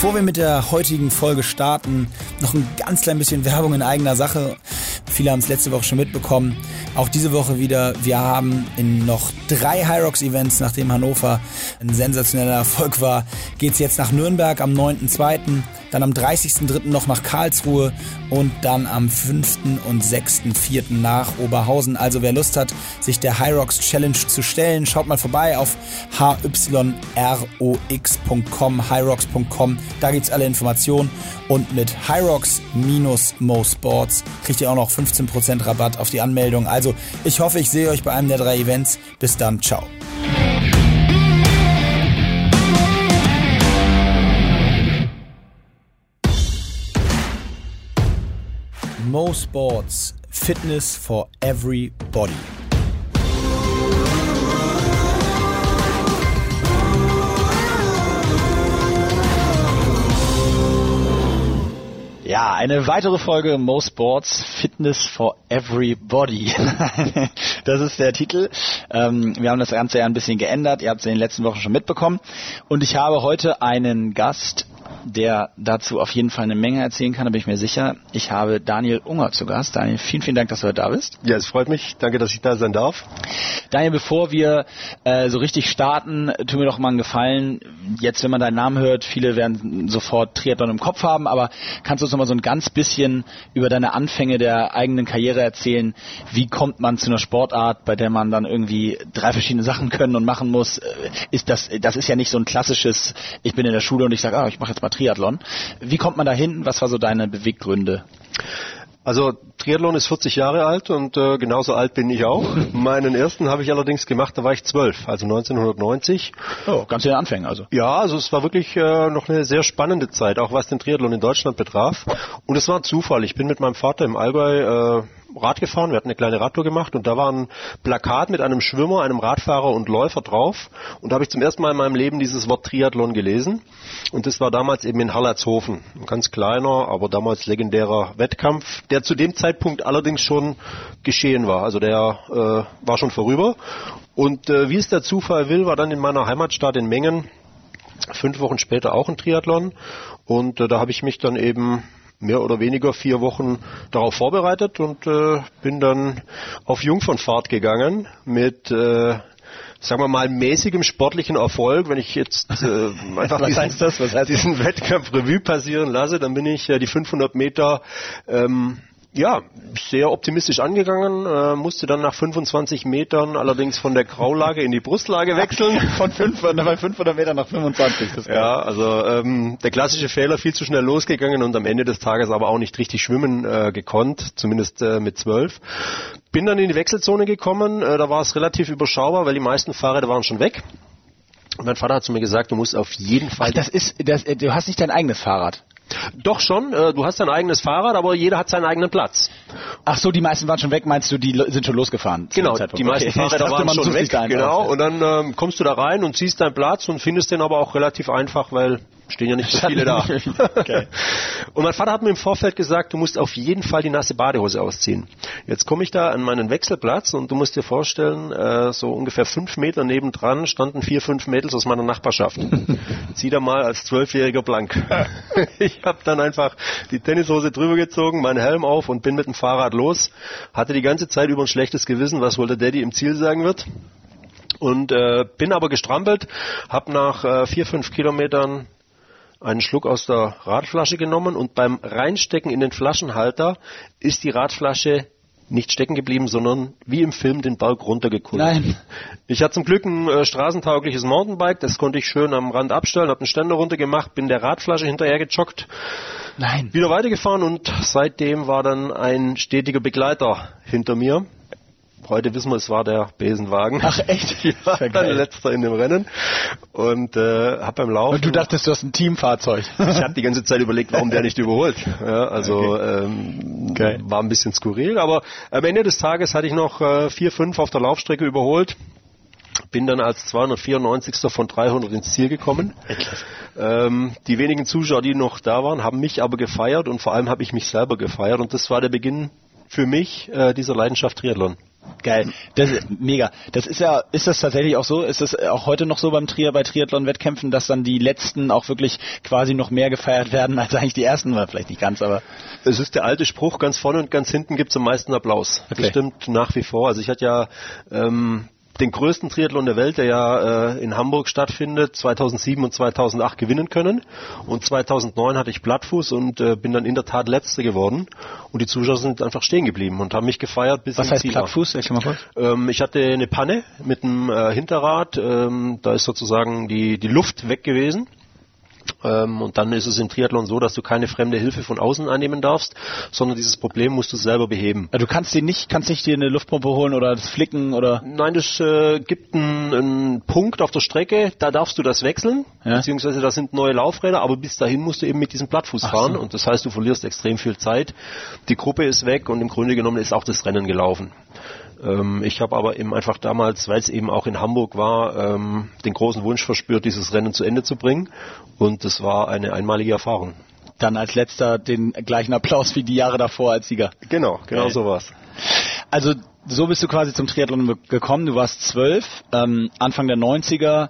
Bevor wir mit der heutigen Folge starten, noch ein ganz klein bisschen Werbung in eigener Sache. Viele haben es letzte Woche schon mitbekommen. Auch diese Woche wieder. Wir haben in noch drei Hyrox Events, nachdem Hannover ein sensationeller Erfolg war, geht's jetzt nach Nürnberg am 9.2., dann am 30.3. noch nach Karlsruhe und dann am 5. und 6.4. nach Oberhausen. Also wer Lust hat, sich der Hyrox Challenge zu stellen, schaut mal vorbei auf hyrox.com, hyrox.com. Da gibt's alle Informationen und mit Hyrox minus Mo Sports kriegt ihr auch noch 15% Rabatt auf die Anmeldung. Also ich hoffe, ich sehe euch bei einem der drei Events. Bis dann, ciao. Mo Sports Fitness for Everybody. Ja, eine weitere Folge Mo Sports Fitness for Everybody. das ist der Titel. Ähm, wir haben das Ganze ja ein bisschen geändert. Ihr habt es in den letzten Wochen schon mitbekommen. Und ich habe heute einen Gast, der dazu auf jeden Fall eine Menge erzählen kann, da bin ich mir sicher. Ich habe Daniel Unger zu Gast. Daniel, vielen, vielen Dank, dass du heute da bist. Ja, es freut mich. Danke, dass ich da sein darf. Daniel, bevor wir äh, so richtig starten, tu mir doch mal einen Gefallen. Jetzt, wenn man deinen Namen hört, viele werden sofort Triathlon im Kopf haben, aber kannst du uns noch mal so ein ganz bisschen über deine Anfänge der eigenen Karriere erzählen? Wie kommt man zu einer Sportart, bei der man dann irgendwie drei verschiedene Sachen können und machen muss? Äh, ist das, das ist ja nicht so ein klassisches, ich bin in der Schule und ich sage, ah, ich mache jetzt mal Triathlon. Wie kommt man da hin? Was war so deine Beweggründe? Also Triathlon ist 40 Jahre alt und äh, genauso alt bin ich auch. Meinen ersten habe ich allerdings gemacht, da war ich 12, also 1990. Oh, ganz in den Anfängen also. Ja, also es war wirklich äh, noch eine sehr spannende Zeit, auch was den Triathlon in Deutschland betraf. Und es war ein Zufall. Ich bin mit meinem Vater im Allgäu äh, Rad gefahren, wir hatten eine kleine Radtour gemacht und da war ein Plakat mit einem Schwimmer, einem Radfahrer und Läufer drauf. Und da habe ich zum ersten Mal in meinem Leben dieses Wort Triathlon gelesen. Und das war damals eben in Hallertshofen, ein ganz kleiner, aber damals legendärer Wettkampf, der zu dem Zeitpunkt allerdings schon geschehen war, also der äh, war schon vorüber. Und äh, wie es der Zufall will, war dann in meiner Heimatstadt in Mengen fünf Wochen später auch ein Triathlon. Und äh, da habe ich mich dann eben mehr oder weniger vier Wochen darauf vorbereitet und äh, bin dann auf Jungfernfahrt gegangen mit äh, sagen wir mal, mäßigem sportlichen Erfolg, wenn ich jetzt äh, einfach Was diesen, heißt das? Was heißt diesen Wettkampf Revue passieren lasse, dann bin ich äh, die 500 Meter ähm, ja, sehr optimistisch angegangen, äh, musste dann nach 25 Metern allerdings von der Graulage in die Brustlage wechseln. Von 500, 500 Meter nach 25. Das Ja, also ähm, der klassische Fehler, viel zu schnell losgegangen und am Ende des Tages aber auch nicht richtig schwimmen äh, gekonnt, zumindest äh, mit zwölf. Bin dann in die Wechselzone gekommen, äh, da war es relativ überschaubar, weil die meisten Fahrräder waren schon weg. Und mein Vater hat zu mir gesagt, du musst auf jeden Fall... Ach, das ist, das, äh, du hast nicht dein eigenes Fahrrad. Doch schon, äh, du hast dein eigenes Fahrrad, aber jeder hat seinen eigenen Platz. Ach so, die meisten waren schon weg, meinst du, die sind schon losgefahren? Genau, die meisten Okay. Fahrräder waren schon weg, genau, und dann ähm, kommst du da rein und siehst deinen Platz und findest den aber auch relativ einfach, weil stehen ja nicht so viele da. Okay. Und mein Vater hat mir im Vorfeld gesagt, du musst auf jeden Fall die nasse Badehose ausziehen. Jetzt komme ich da an meinen Wechselplatz und du musst dir vorstellen, äh, so ungefähr fünf Meter nebendran standen vier, fünf Mädels aus meiner Nachbarschaft. Zieh da mal als Zwölfjähriger blank. ich habe dann einfach die Tennishose drüber gezogen, meinen Helm auf und bin mit dem Fahrrad los. Hatte die ganze Zeit über ein schlechtes Gewissen, was wohl der Daddy im Ziel sagen wird. Und äh, bin aber gestrampelt, habe nach äh, vier, fünf Kilometern einen Schluck aus der Radflasche genommen und beim Reinstecken in den Flaschenhalter ist die Radflasche nicht stecken geblieben, sondern wie im Film den Berg runtergekullert. Nein. Ich hatte zum Glück ein äh, straßentaugliches Mountainbike, das konnte ich schön am Rand abstellen, habe einen Ständer runtergemacht, bin der Radflasche hinterher gejoggt, Nein. wieder weitergefahren und seitdem war dann ein stetiger Begleiter hinter mir. Heute wissen wir, es war der Besenwagen. Ach echt? Ich war Ist ja geil. letzter in dem Rennen und äh, habe beim Laufen. Und du dachtest, du hast ein Teamfahrzeug. ich habe die ganze Zeit überlegt, warum der nicht überholt. Ja, also ähm, Okay. war ein bisschen skurril, aber am Ende des Tages hatte ich noch äh, vier, fünf auf der Laufstrecke überholt. Bin dann als 294. von 300 ins Ziel gekommen. Ähm, die wenigen Zuschauer, die noch da waren, haben mich aber gefeiert und vor allem habe ich mich selber gefeiert und das war der Beginn für mich äh, dieser Leidenschaft Triathlon. Geil. Das ist mega. Das ist ja, ist das tatsächlich auch so? Ist das auch heute noch so beim Trier, bei Triathlon-Wettkämpfen, dass dann die letzten auch wirklich quasi noch mehr gefeiert werden als eigentlich die ersten? War vielleicht nicht ganz, aber. Es ist der alte Spruch, ganz vorne und ganz hinten gibt's am meisten Applaus. Okay. Das stimmt nach wie vor. Also ich hatte ja ähm, den größten Triathlon der Welt, der ja äh, in Hamburg stattfindet, 2007 und 2008 gewinnen können. Und 2009 hatte ich Plattfuß und äh, bin dann in der Tat Letzte geworden. Und die Zuschauer sind einfach stehen geblieben und haben mich gefeiert bis Was heißt Ziel Plattfuß? Ähm, ich hatte eine Panne mit dem äh, Hinterrad. Ähm, da ist sozusagen die, die Luft weg gewesen. Ähm, und dann ist es im Triathlon so, dass du keine fremde Hilfe von außen annehmen darfst, sondern dieses Problem musst du selber beheben. Du kannst dir nicht, kannst nicht dir eine Luftpumpe holen oder das Flicken oder? Nein, das äh, gibt einen, einen Punkt auf der Strecke, da darfst du das wechseln, ja? beziehungsweise da sind neue Laufräder, aber bis dahin musst du eben mit diesem Plattfuß Ach fahren so. und das heißt, du verlierst extrem viel Zeit. Die Gruppe ist weg und im Grunde genommen ist auch das Rennen gelaufen. Ähm, ich habe aber eben einfach damals, weil es eben auch in Hamburg war, ähm, den großen Wunsch verspürt, dieses Rennen zu Ende zu bringen. Und das war eine einmalige Erfahrung. Dann als letzter den gleichen Applaus wie die Jahre davor als Sieger. Genau, genau Geil. so war's. Also so bist du quasi zum Triathlon gekommen. Du warst zwölf, ähm, Anfang der 90er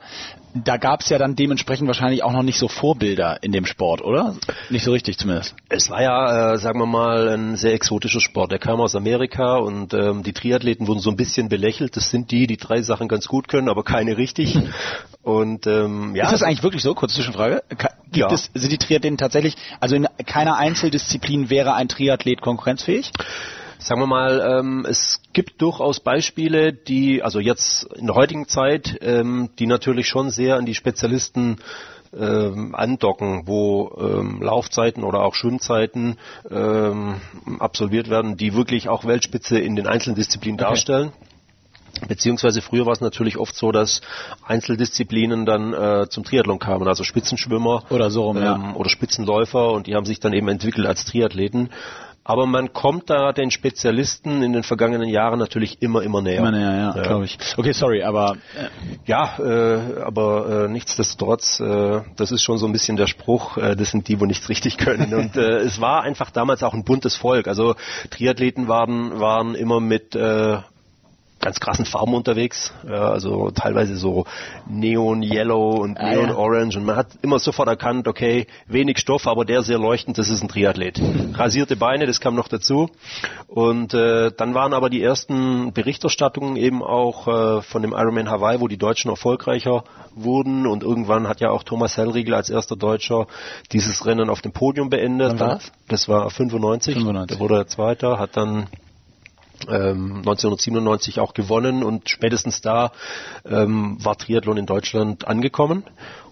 da gab es ja dann dementsprechend wahrscheinlich auch noch nicht so Vorbilder in dem Sport, oder? Nicht so richtig zumindest. Es war ja, äh, sagen wir mal, ein sehr exotischer Sport. Der kam aus Amerika und ähm, die Triathleten wurden so ein bisschen belächelt. Das sind die, die drei Sachen ganz gut können, aber keine richtig. Und ähm, ja. Ist das eigentlich wirklich so? Kurze Zwischenfrage. Gibt ja. es, sind die Triathleten tatsächlich, also in keiner Einzeldisziplin wäre ein Triathlet konkurrenzfähig? Sagen wir mal, ähm, es gibt durchaus Beispiele, die, also jetzt in der heutigen Zeit, ähm, die natürlich schon sehr an die Spezialisten ähm, andocken, wo ähm, Laufzeiten oder auch Schwimmzeiten ähm, absolviert werden, die wirklich auch Weltspitze in den einzelnen Disziplinen okay. darstellen. Beziehungsweise früher war es natürlich oft so, dass Einzeldisziplinen dann äh, zum Triathlon kamen, also Spitzenschwimmer oder so ähm, ja. oder Spitzenläufer und die haben sich dann eben entwickelt als Triathleten. Aber man kommt da den Spezialisten in den vergangenen Jahren natürlich immer, immer näher. Immer näher, ja, ja. glaube ich. Okay, sorry, aber... Äh. Ja, äh, aber äh, nichtsdestotrotz, äh, das ist schon so ein bisschen der Spruch, äh, das sind die, wo nichts richtig können. Und äh, es war einfach damals auch ein buntes Volk. Also Triathleten waren, waren immer mit... Äh, ganz krassen Farben unterwegs, ja, also teilweise so Neon Yellow und ah, Neon ja. Orange und man hat immer sofort erkannt, okay, wenig Stoff, aber der sehr leuchtend, das ist ein Triathlet. Rasierte Beine, das kam noch dazu und äh, dann waren aber die ersten Berichterstattungen eben auch äh, von dem Ironman Hawaii, wo die Deutschen erfolgreicher wurden und irgendwann hat ja auch Thomas Hellriegel als erster Deutscher dieses Rennen auf dem Podium beendet. Dann, das war 95, 95. Der wurde er Zweiter, hat dann 1997 ähm, auch gewonnen und spätestens da ähm, war Triathlon in Deutschland angekommen.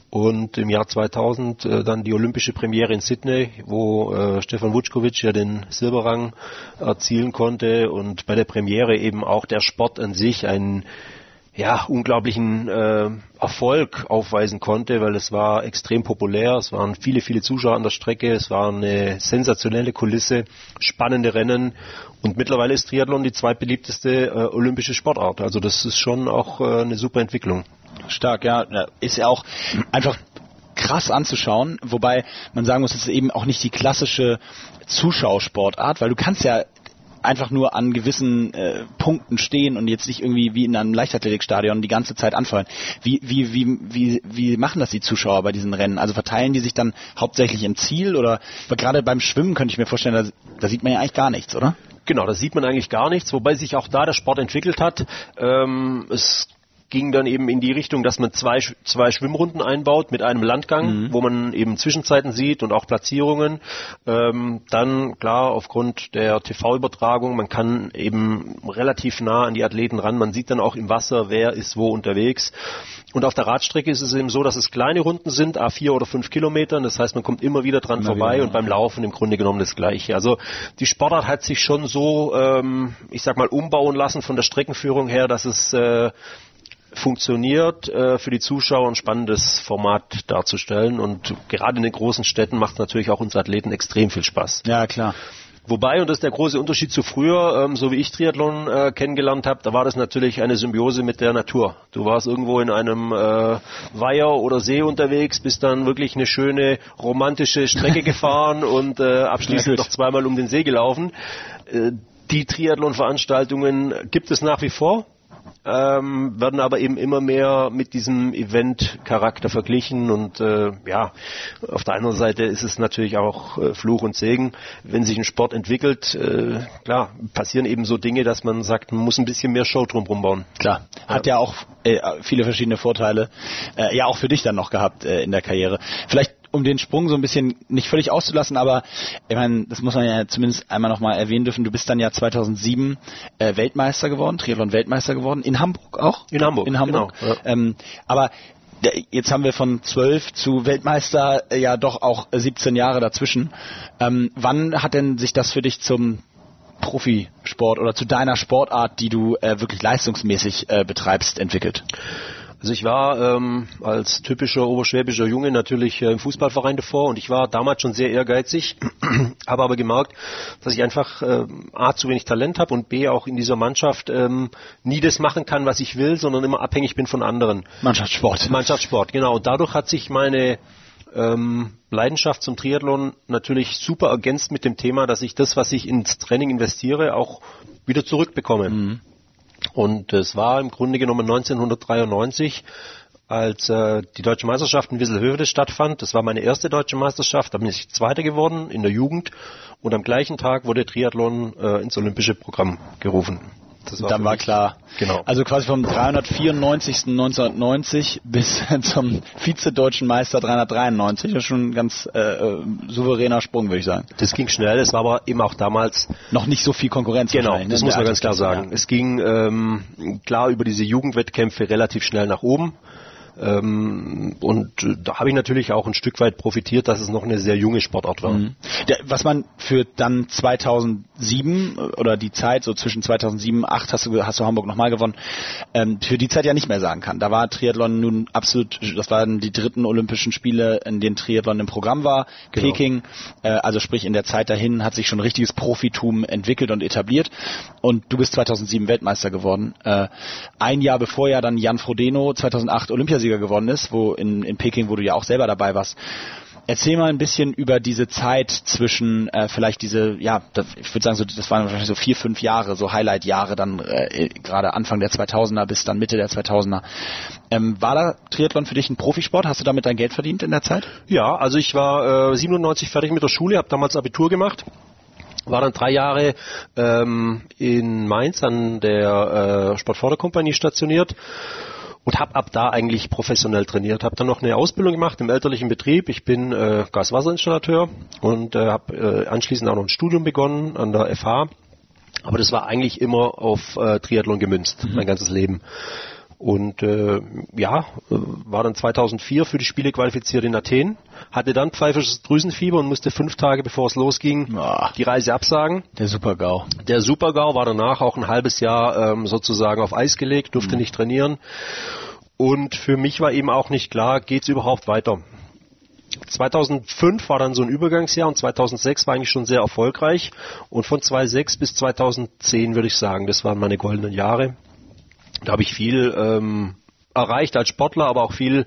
Und im Jahr 2000 äh, dann die olympische Premiere in Sydney, wo äh, Stefan Vuckovic ja den Silberrang erzielen konnte und bei der Premiere eben auch der Sport an sich ein ja, unglaublichen äh, Erfolg aufweisen konnte, weil es war extrem populär, es waren viele, viele Zuschauer an der Strecke, es war eine sensationelle Kulisse, spannende Rennen und mittlerweile ist Triathlon die zweitbeliebteste äh, olympische Sportart. Also das ist schon auch äh, eine super Entwicklung. Stark, ja. Ist ja auch einfach krass anzuschauen, wobei man sagen muss, es ist eben auch nicht die klassische Zuschauersportart, weil du kannst ja einfach nur an gewissen äh, Punkten stehen und jetzt nicht irgendwie wie in einem Leichtathletikstadion die ganze Zeit anfeuern. Wie, wie, wie, wie, wie machen das die Zuschauer bei diesen Rennen? Also verteilen die sich dann hauptsächlich im Ziel oder gerade beim Schwimmen könnte ich mir vorstellen, da, da sieht man ja eigentlich gar nichts, oder? Genau, da sieht man eigentlich gar nichts, wobei sich auch da der Sport entwickelt hat. Ähm, es ging dann eben in die Richtung, dass man zwei, zwei Schwimmrunden einbaut mit einem Landgang, mhm. wo man eben Zwischenzeiten sieht und auch Platzierungen. Ähm, dann klar aufgrund der TV-Übertragung, man kann eben relativ nah an die Athleten ran. Man sieht dann auch im Wasser, wer ist wo unterwegs. Und auf der Radstrecke ist es eben so, dass es kleine Runden sind, a vier oder fünf Kilometern. Das heißt, man kommt immer wieder dran immer vorbei wieder, und beim Laufen im Grunde genommen das Gleiche. Also die Sportart hat sich schon so, ähm, ich sag mal, umbauen lassen von der Streckenführung her, dass es äh, funktioniert, äh, für die Zuschauer ein spannendes Format darzustellen. Und gerade in den großen Städten macht es natürlich auch uns Athleten extrem viel Spaß. Ja, klar. Wobei, und das ist der große Unterschied zu früher, ähm, so wie ich Triathlon äh, kennengelernt habe, da war das natürlich eine Symbiose mit der Natur. Du warst irgendwo in einem äh, Weiher oder See unterwegs, bist dann wirklich eine schöne romantische Strecke gefahren und äh, abschließend noch zweimal um den See gelaufen. Äh, Die Triathlon-Veranstaltungen gibt es nach wie vor ähm, werden aber eben immer mehr mit diesem Event-Charakter verglichen und äh, ja, auf der anderen Seite ist es natürlich auch äh, Fluch und Segen, wenn sich ein Sport entwickelt, äh, klar, passieren eben so Dinge, dass man sagt, man muss ein bisschen mehr Show drumherum bauen. Klar, hat ja, ja auch äh, viele verschiedene Vorteile, äh, ja auch für dich dann noch gehabt äh, in der Karriere. Vielleicht um den Sprung so ein bisschen nicht völlig auszulassen, aber ich meine, das muss man ja zumindest einmal nochmal erwähnen dürfen. Du bist dann ja 2007 äh, Weltmeister geworden, Triathlon Weltmeister geworden, in Hamburg auch? In Hamburg. In Hamburg. Genau, ja. ähm, aber jetzt haben wir von zwölf zu Weltmeister äh, ja doch auch 17 Jahre dazwischen. Ähm, wann hat denn sich das für dich zum Profisport oder zu deiner Sportart, die du äh, wirklich leistungsmäßig äh, betreibst, entwickelt? Also ich war ähm, als typischer oberschwäbischer Junge natürlich äh, im Fußballverein davor und ich war damals schon sehr ehrgeizig, habe aber gemerkt, dass ich einfach äh, A zu wenig Talent habe und B auch in dieser Mannschaft ähm, nie das machen kann, was ich will, sondern immer abhängig bin von anderen. Mannschaftssport. Mannschaftssport, genau. Und dadurch hat sich meine ähm, Leidenschaft zum Triathlon natürlich super ergänzt mit dem Thema, dass ich das, was ich ins Training investiere, auch wieder zurückbekomme. Mhm. Und es war im Grunde genommen 1993, als äh, die deutsche Meisterschaft in Wisselhövede stattfand. Das war meine erste deutsche Meisterschaft, da bin ich Zweiter geworden in der Jugend und am gleichen Tag wurde Triathlon äh, ins olympische Programm gerufen. War dann war klar. Genau. Also quasi vom 394. 1990 bis zum Vize-Deutschen Meister 393. Das ist schon ein ganz äh, äh, souveräner Sprung, würde ich sagen. Das ging schnell, es war aber eben auch damals noch nicht so viel Konkurrenz. Genau, das ne? muss man ganz klar sagen. Ja. Es ging ähm, klar über diese Jugendwettkämpfe relativ schnell nach oben. Ähm, und äh, da habe ich natürlich auch ein Stück weit profitiert, dass es noch eine sehr junge Sportart war. Mhm. Der, was man für dann 2007 äh, oder die Zeit so zwischen 2007 und 2008 hast du, hast du Hamburg nochmal gewonnen, ähm, für die Zeit ja nicht mehr sagen kann. Da war Triathlon nun absolut, das waren die dritten Olympischen Spiele, in denen Triathlon im Programm war. Genau. Peking, äh, also sprich in der Zeit dahin hat sich schon richtiges Profitum entwickelt und etabliert. Und du bist 2007 Weltmeister geworden. Äh, ein Jahr bevor ja dann Jan Frodeno 2008 Olympiasieger Olympiasieger geworden ist, wo in, in Peking, wo du ja auch selber dabei warst. Erzähl mal ein bisschen über diese Zeit zwischen äh, vielleicht diese, ja, das, ich würde sagen, so, das waren wahrscheinlich so vier, fünf Jahre, so Highlight-Jahre, dann äh, gerade Anfang der 2000er bis dann Mitte der 2000er. Ähm, war da Triathlon für dich ein Profisport? Hast du damit dein Geld verdient in der Zeit? Ja, also ich war äh, 97 fertig mit der Schule, habe damals Abitur gemacht war dann drei Jahre ähm, in Mainz an der äh, Sportförderkompanie stationiert und habe ab da eigentlich professionell trainiert. Habe dann noch eine Ausbildung gemacht im elterlichen Betrieb. Ich bin äh, Gaswasserinstallateur und äh, habe äh, anschließend auch noch ein Studium begonnen an der FH. Aber das war eigentlich immer auf äh, Triathlon gemünzt, mhm. mein ganzes Leben. Und äh, ja, äh, war dann 2004 für die Spiele qualifiziert in Athen, hatte dann pfeifisches Drüsenfieber und musste fünf Tage bevor es losging oh, die Reise absagen. Der Supergau. Der Supergau war danach auch ein halbes Jahr ähm, sozusagen auf Eis gelegt, durfte mhm. nicht trainieren. Und für mich war eben auch nicht klar, geht es überhaupt weiter. 2005 war dann so ein Übergangsjahr und 2006 war eigentlich schon sehr erfolgreich. Und von 2006 bis 2010 würde ich sagen, das waren meine goldenen Jahre. Da habe ich viel ähm, erreicht als Sportler, aber auch viel,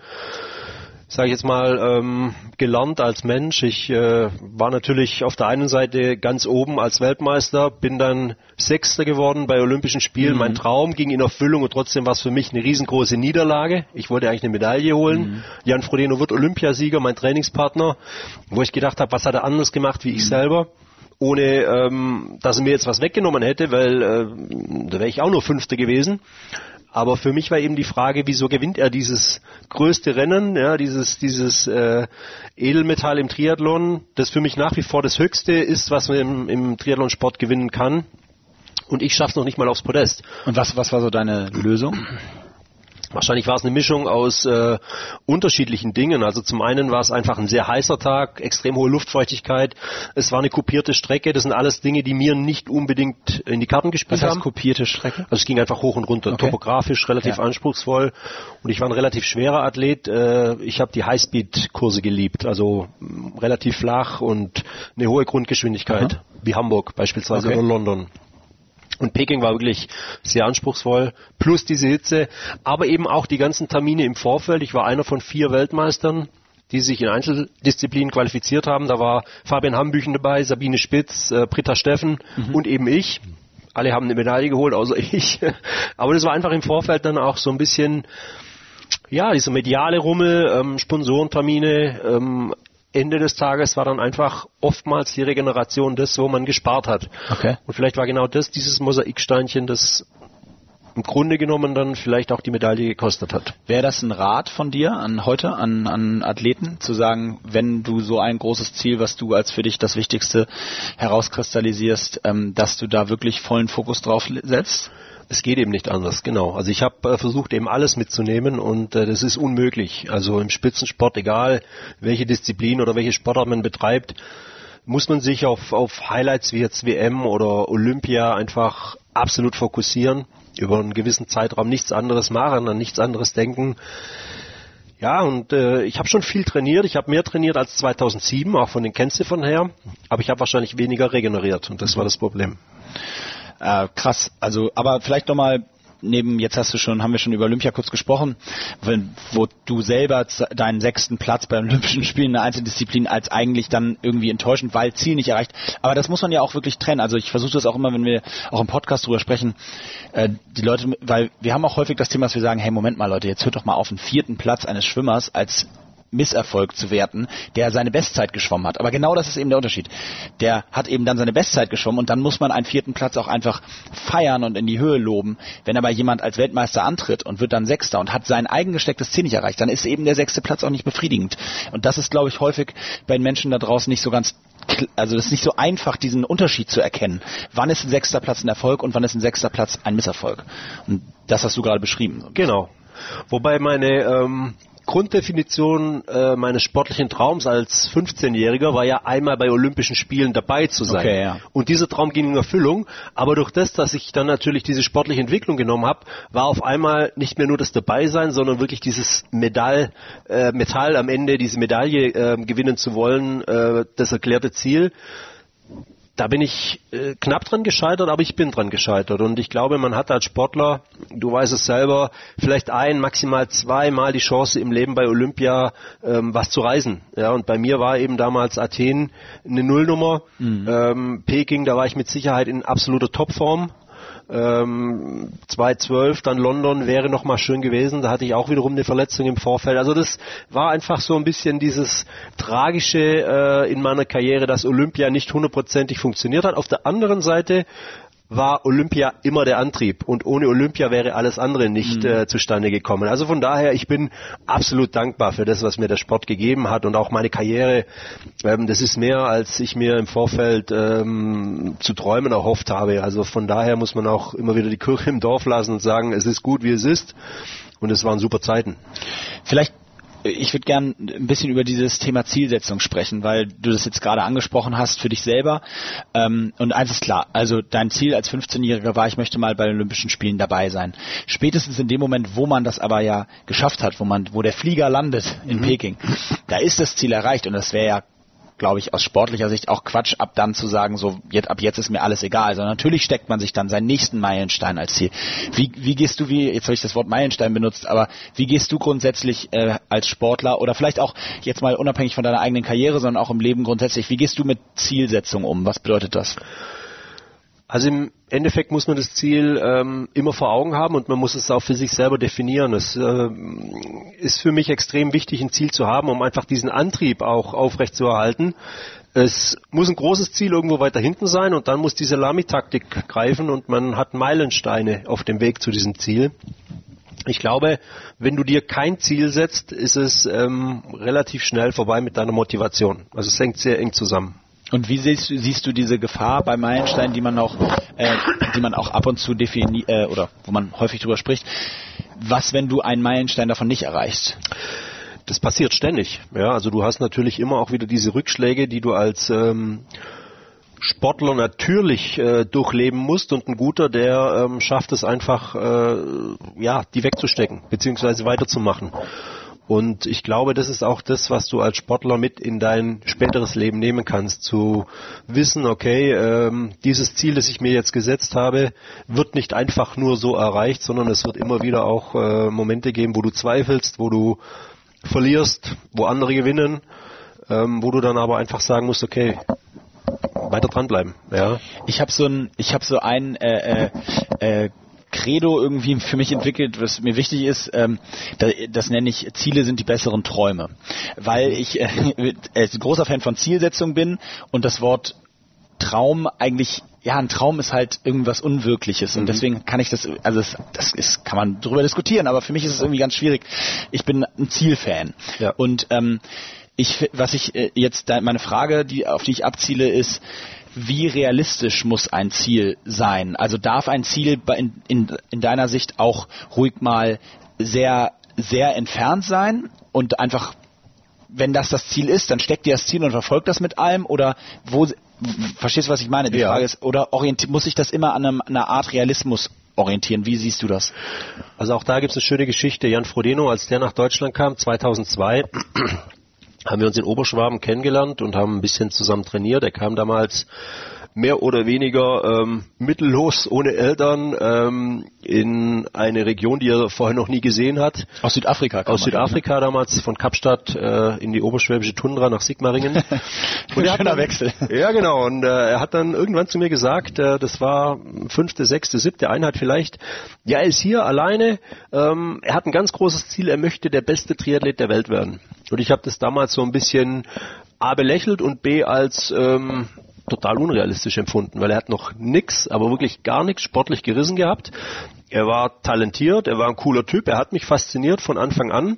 sage ich jetzt mal, ähm, gelernt als Mensch. Ich äh, war natürlich auf der einen Seite ganz oben als Weltmeister, bin dann Sechster geworden bei Olympischen Spielen. Mhm. Mein Traum ging in Erfüllung und trotzdem war es für mich eine riesengroße Niederlage. Ich wollte eigentlich eine Medaille holen. Mhm. Jan Frodeno wird Olympiasieger, mein Trainingspartner, wo ich gedacht habe, was hat er anders gemacht wie ich mhm. selber ohne ähm, dass er mir jetzt was weggenommen hätte, weil äh, da wäre ich auch nur Fünfter gewesen. Aber für mich war eben die Frage, wieso gewinnt er dieses größte Rennen, ja, dieses, dieses äh, Edelmetall im Triathlon, das für mich nach wie vor das Höchste ist, was man im, im Triathlonsport gewinnen kann. Und ich schaff's noch nicht mal aufs Podest. Und was, was war so deine Lösung? Wahrscheinlich war es eine Mischung aus äh, unterschiedlichen Dingen. Also zum einen war es einfach ein sehr heißer Tag, extrem hohe Luftfeuchtigkeit. Es war eine kopierte Strecke. Das sind alles Dinge, die mir nicht unbedingt in die Karten gespielt Was heißt haben. kopierte Strecke? Also es ging einfach hoch und runter, okay. topografisch relativ ja. anspruchsvoll. Und ich war ein relativ schwerer Athlet. Äh, ich habe die Highspeed-Kurse geliebt, also mh, relativ flach und eine hohe Grundgeschwindigkeit, Aha. wie Hamburg beispielsweise okay. oder London. Und Peking war wirklich sehr anspruchsvoll, plus diese Hitze, aber eben auch die ganzen Termine im Vorfeld. Ich war einer von vier Weltmeistern, die sich in Einzeldisziplinen qualifiziert haben. Da war Fabian Hambüchen dabei, Sabine Spitz, äh, Britta Steffen mhm. und eben ich. alle haben eine Medaille geholt, außer ich. Aber das war einfach im Vorfeld dann auch so ein bisschen, ja, dieser mediale Rummel, ähm, Sponsorentermine, ähm, Ende des Tages war dann einfach oftmals die Regeneration das, wo man gespart hat. Okay. Und vielleicht war genau das, dieses Mosaiksteinchen, das im Grunde genommen dann vielleicht auch die Medaille gekostet hat. Wäre das ein Rat von dir an heute, an, an Athleten, zu sagen, wenn du so ein großes Ziel, was du als für dich das Wichtigste herauskristallisierst, ähm, dass du da wirklich vollen Fokus drauf setzt? Es geht eben nicht anders, genau. Also ich habe äh, versucht eben alles mitzunehmen und äh, das ist unmöglich. Also im Spitzensport, egal welche Disziplin oder welche Sportart man betreibt, muss man sich auf, auf Highlights wie jetzt WM oder Olympia einfach absolut fokussieren, über einen gewissen Zeitraum nichts anderes machen, an nichts anderes denken. Ja, und äh, ich habe schon viel trainiert. Ich habe mehr trainiert als 2007, auch von den Kennziffern her. Aber ich habe wahrscheinlich weniger regeneriert und das war das Problem. Äh, krass. Also, aber vielleicht noch mal neben, jetzt hast du schon, haben wir schon über Olympia kurz gesprochen, wo du selber deinen sechsten Platz beim Olympischen Spielen in der Einzeldisziplin als eigentlich dann irgendwie enttäuschend, weil Ziel nicht erreicht. Aber das muss man ja auch wirklich trennen. Also ich versuche das auch immer, wenn wir auch im Podcast drüber sprechen, äh, die Leute, weil wir haben auch häufig das Thema, dass wir sagen, hey, Moment mal Leute, jetzt hört doch mal auf, einen vierten Platz eines Schwimmers als Misserfolg zu werten, der seine Bestzeit geschwommen hat. Aber genau das ist eben der Unterschied. Der hat eben dann seine Bestzeit geschwommen und dann muss man einen vierten Platz auch einfach feiern und in die Höhe loben. Wenn aber jemand als Weltmeister antritt und wird dann Sechster und hat sein eigen gestecktes Ziel nicht erreicht, dann ist eben der sechste Platz auch nicht befriedigend. Und das ist, glaube ich, häufig bei den Menschen da draußen nicht so ganz also es ist nicht so einfach, diesen Unterschied zu erkennen. Wann ist ein sechster Platz ein Erfolg und wann ist ein sechster Platz ein Misserfolg? Und das hast du gerade beschrieben. Genau. Wobei meine ähm, Grunddefinition äh, meines sportlichen Traums als 15-Jähriger war ja einmal bei Olympischen Spielen dabei zu sein. Okay, ja. Und dieser Traum ging in Erfüllung. Aber durch das, dass ich dann natürlich diese sportliche Entwicklung genommen habe, war auf einmal nicht mehr nur das Dabeisein, sondern wirklich dieses Medall, äh, Metall am Ende, diese Medaille äh, gewinnen zu wollen, äh, das erklärte Ziel da bin ich äh, knapp dran gescheitert, aber ich bin dran gescheitert. Und ich glaube, man hat als Sportler, du weißt es selber, vielleicht ein, maximal zweimal die Chance im Leben bei Olympia ähm, was zu reisen. Ja, und bei mir war eben damals Athen eine Nullnummer. Mhm. Ähm, Peking, da war ich mit Sicherheit in absoluter Topform. Ähm, 2012, dann London wäre noch mal schön gewesen. Da hatte ich auch wiederum eine Verletzung im Vorfeld. Also das war einfach so ein bisschen dieses tragische äh, in meiner Karriere, dass Olympia nicht hundertprozentig funktioniert hat. Auf der anderen Seite war Olympia immer der Antrieb und ohne Olympia wäre alles andere nicht mhm. äh, zustande gekommen. Also von daher, ich bin absolut dankbar für das, was mir der Sport gegeben hat und auch meine Karriere. Ähm, das ist mehr, als ich mir im Vorfeld ähm, zu träumen erhofft habe. Also von daher muss man auch immer wieder die Kirche im Dorf lassen und sagen, es ist gut, wie es ist. Und es waren super Zeiten. Vielleicht ich würde gern ein bisschen über dieses Thema Zielsetzung sprechen, weil du das jetzt gerade angesprochen hast für dich selber. Ähm, und eins ist klar, also dein Ziel als 15-Jähriger war, ich möchte mal bei den Olympischen Spielen dabei sein. Spätestens in dem Moment, wo man das aber ja geschafft hat, wo man, wo der Flieger landet in mhm. Peking, da ist das Ziel erreicht und das wäre ja glaube ich, aus sportlicher Sicht auch Quatsch, ab dann zu sagen, so jetzt, ab jetzt ist mir alles egal, sondern natürlich steckt man sich dann seinen nächsten Meilenstein als Ziel. Wie, wie gehst du, wie, jetzt habe ich das Wort Meilenstein benutzt, aber wie gehst du grundsätzlich äh, als Sportler oder vielleicht auch jetzt mal unabhängig von deiner eigenen Karriere, sondern auch im Leben grundsätzlich, wie gehst du mit Zielsetzung um? Was bedeutet das? Also im Endeffekt muss man das Ziel ähm, immer vor Augen haben und man muss es auch für sich selber definieren. Es äh, ist für mich extrem wichtig, ein Ziel zu haben, um einfach diesen Antrieb auch aufrechtzuerhalten. Es muss ein großes Ziel irgendwo weiter hinten sein und dann muss diese Lamy-Taktik greifen und man hat Meilensteine auf dem Weg zu diesem Ziel. Ich glaube, wenn du dir kein Ziel setzt, ist es ähm, relativ schnell vorbei mit deiner Motivation. Also es hängt sehr eng zusammen. Und wie siehst siehst du diese Gefahr bei Meilensteinen, die man auch, äh, die man auch ab und zu definiert äh, oder wo man häufig drüber spricht? Was, wenn du einen Meilenstein davon nicht erreichst? Das passiert ständig. Ja, also du hast natürlich immer auch wieder diese Rückschläge, die du als ähm, Sportler natürlich äh, durchleben musst und ein guter, der ähm, schafft es einfach, äh, ja, die wegzustecken beziehungsweise weiterzumachen. Und ich glaube, das ist auch das, was du als Sportler mit in dein späteres Leben nehmen kannst. Zu wissen, okay, ähm, dieses Ziel, das ich mir jetzt gesetzt habe, wird nicht einfach nur so erreicht, sondern es wird immer wieder auch äh, Momente geben, wo du zweifelst, wo du verlierst, wo andere gewinnen, ähm, wo du dann aber einfach sagen musst, okay, weiter dranbleiben. Ja. Ich habe so ein, ich habe so ein äh, äh, äh, Credo irgendwie für mich entwickelt, was mir wichtig ist, ähm, das, das nenne ich Ziele sind die besseren Träume, weil ich äh, äh, großer Fan von Zielsetzung bin und das Wort Traum eigentlich ja, ein Traum ist halt irgendwas Unwirkliches und mhm. deswegen kann ich das, also das, das ist, kann man drüber diskutieren, aber für mich ist es irgendwie ganz schwierig. Ich bin ein Zielfan ja. und ähm, ich, was ich äh, jetzt, meine Frage, die auf die ich abziele, ist, wie realistisch muss ein Ziel sein? Also darf ein Ziel in, in, in deiner Sicht auch ruhig mal sehr, sehr entfernt sein und einfach, wenn das das Ziel ist, dann steckt dir das Ziel und verfolgt das mit allem oder wo, verstehst du, was ich meine? Die ja. Frage ist, oder muss ich das immer an einem, einer Art Realismus orientieren? Wie siehst du das? Also auch da gibt es eine schöne Geschichte. Jan Frodeno, als der nach Deutschland kam, 2002, haben wir uns in Oberschwaben kennengelernt und haben ein bisschen zusammen trainiert. Er kam damals mehr oder weniger ähm, mittellos, ohne Eltern, ähm, in eine Region, die er vorher noch nie gesehen hat. Aus Südafrika. Aus Südafrika hin, damals, von Kapstadt äh, in die oberschwäbische Tundra nach Sigmaringen. und er Schöner dann, Wechsel. Ja, genau. Und äh, er hat dann irgendwann zu mir gesagt, äh, das war fünfte, sechste, siebte Einheit vielleicht, ja, er ist hier alleine, ähm, er hat ein ganz großes Ziel, er möchte der beste Triathlet der Welt werden. Und ich habe das damals so ein bisschen A belächelt und B als ähm, total unrealistisch empfunden, weil er hat noch nix, aber wirklich gar nichts sportlich gerissen gehabt. Er war talentiert, er war ein cooler Typ, er hat mich fasziniert von Anfang an,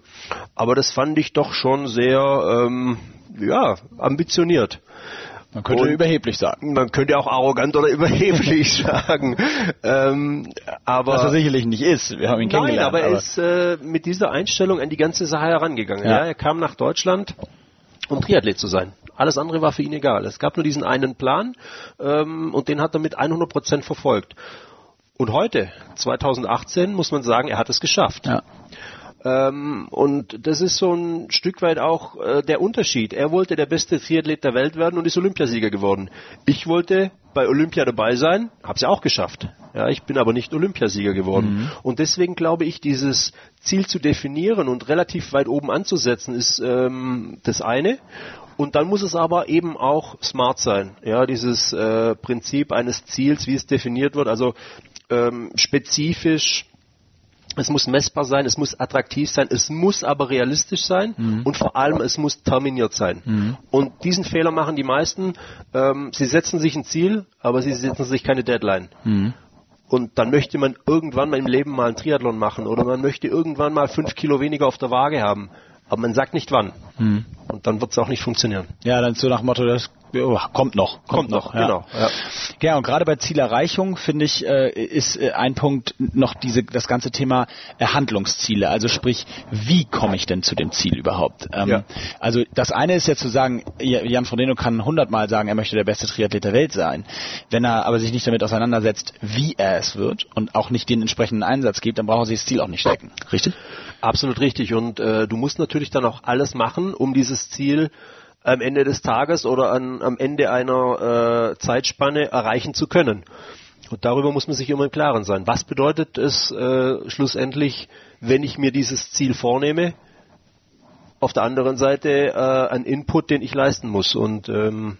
aber das fand ich doch schon sehr, ähm, ja, ambitioniert. Man könnte und überheblich sagen. Man könnte auch arrogant oder überheblich sagen. Ähm, aber Was er sicherlich nicht ist. Wir haben ihn nein, kennengelernt. aber er ist äh, mit dieser Einstellung an die ganze Sache herangegangen. Ja. ja. er kam nach Deutschland, um Triathlet zu sein. Alles andere war für ihn egal. Es gab nur diesen einen Plan ähm, und den hat er mit 100 Prozent verfolgt. Und heute, 2018, muss man sagen, er hat es geschafft. Ja. Ähm, und das ist so ein Stück weit auch äh, der Unterschied. Er wollte der beste Triathlet der Welt werden und ist Olympiasieger geworden. Ich wollte bei Olympia dabei sein, habe es ja auch geschafft. Ja, ich bin aber nicht Olympiasieger geworden. Mhm. Und deswegen glaube ich, dieses Ziel zu definieren und relativ weit oben anzusetzen, ist ähm, das eine. Und dann muss es aber eben auch smart sein. Ja, dieses äh, Prinzip eines Ziels, wie es definiert wird, also ähm, spezifisch. Es muss messbar sein, es muss attraktiv sein, es muss aber realistisch sein mhm. und vor allem es muss terminiert sein. Mhm. Und diesen Fehler machen die meisten. Ähm, sie setzen sich ein Ziel, aber sie setzen sich keine Deadline. Mhm. Und dann möchte man irgendwann mal im Leben mal einen Triathlon machen oder man möchte irgendwann mal fünf Kilo weniger auf der Waage haben aber man sagt nicht wann. Hm. Und dann wird es auch nicht funktionieren. Ja, dann so nach Motto, das kommt noch, kommt, kommt noch, ja. genau. Ja. ja, und gerade bei Zielerreichung finde ich äh, ist äh, ein Punkt noch diese das ganze Thema äh, Handlungsziele. Also sprich, wie komme ich denn zu dem Ziel überhaupt? Ähm, ja. Also das eine ist ja zu sagen, Jan Frodeno kann hundertmal sagen, er möchte der beste Triathlet der Welt sein. Wenn er aber sich nicht damit auseinandersetzt, wie er es wird und auch nicht den entsprechenden Einsatz gibt, dann braucht er sich das Ziel auch nicht stecken. Richtig? Absolut richtig. Und du musst natürlich dann auch alles machen, um dieses Ziel am Ende des Tages oder an, am Ende einer äh, Zeitspanne erreichen zu können. Und darüber muss man sich immer im Klaren sein. Was bedeutet es äh, schlussendlich, wenn ich mir dieses Ziel vornehme? Auf der anderen Seite äh, ein Input, den ich leisten muss. Und ähm,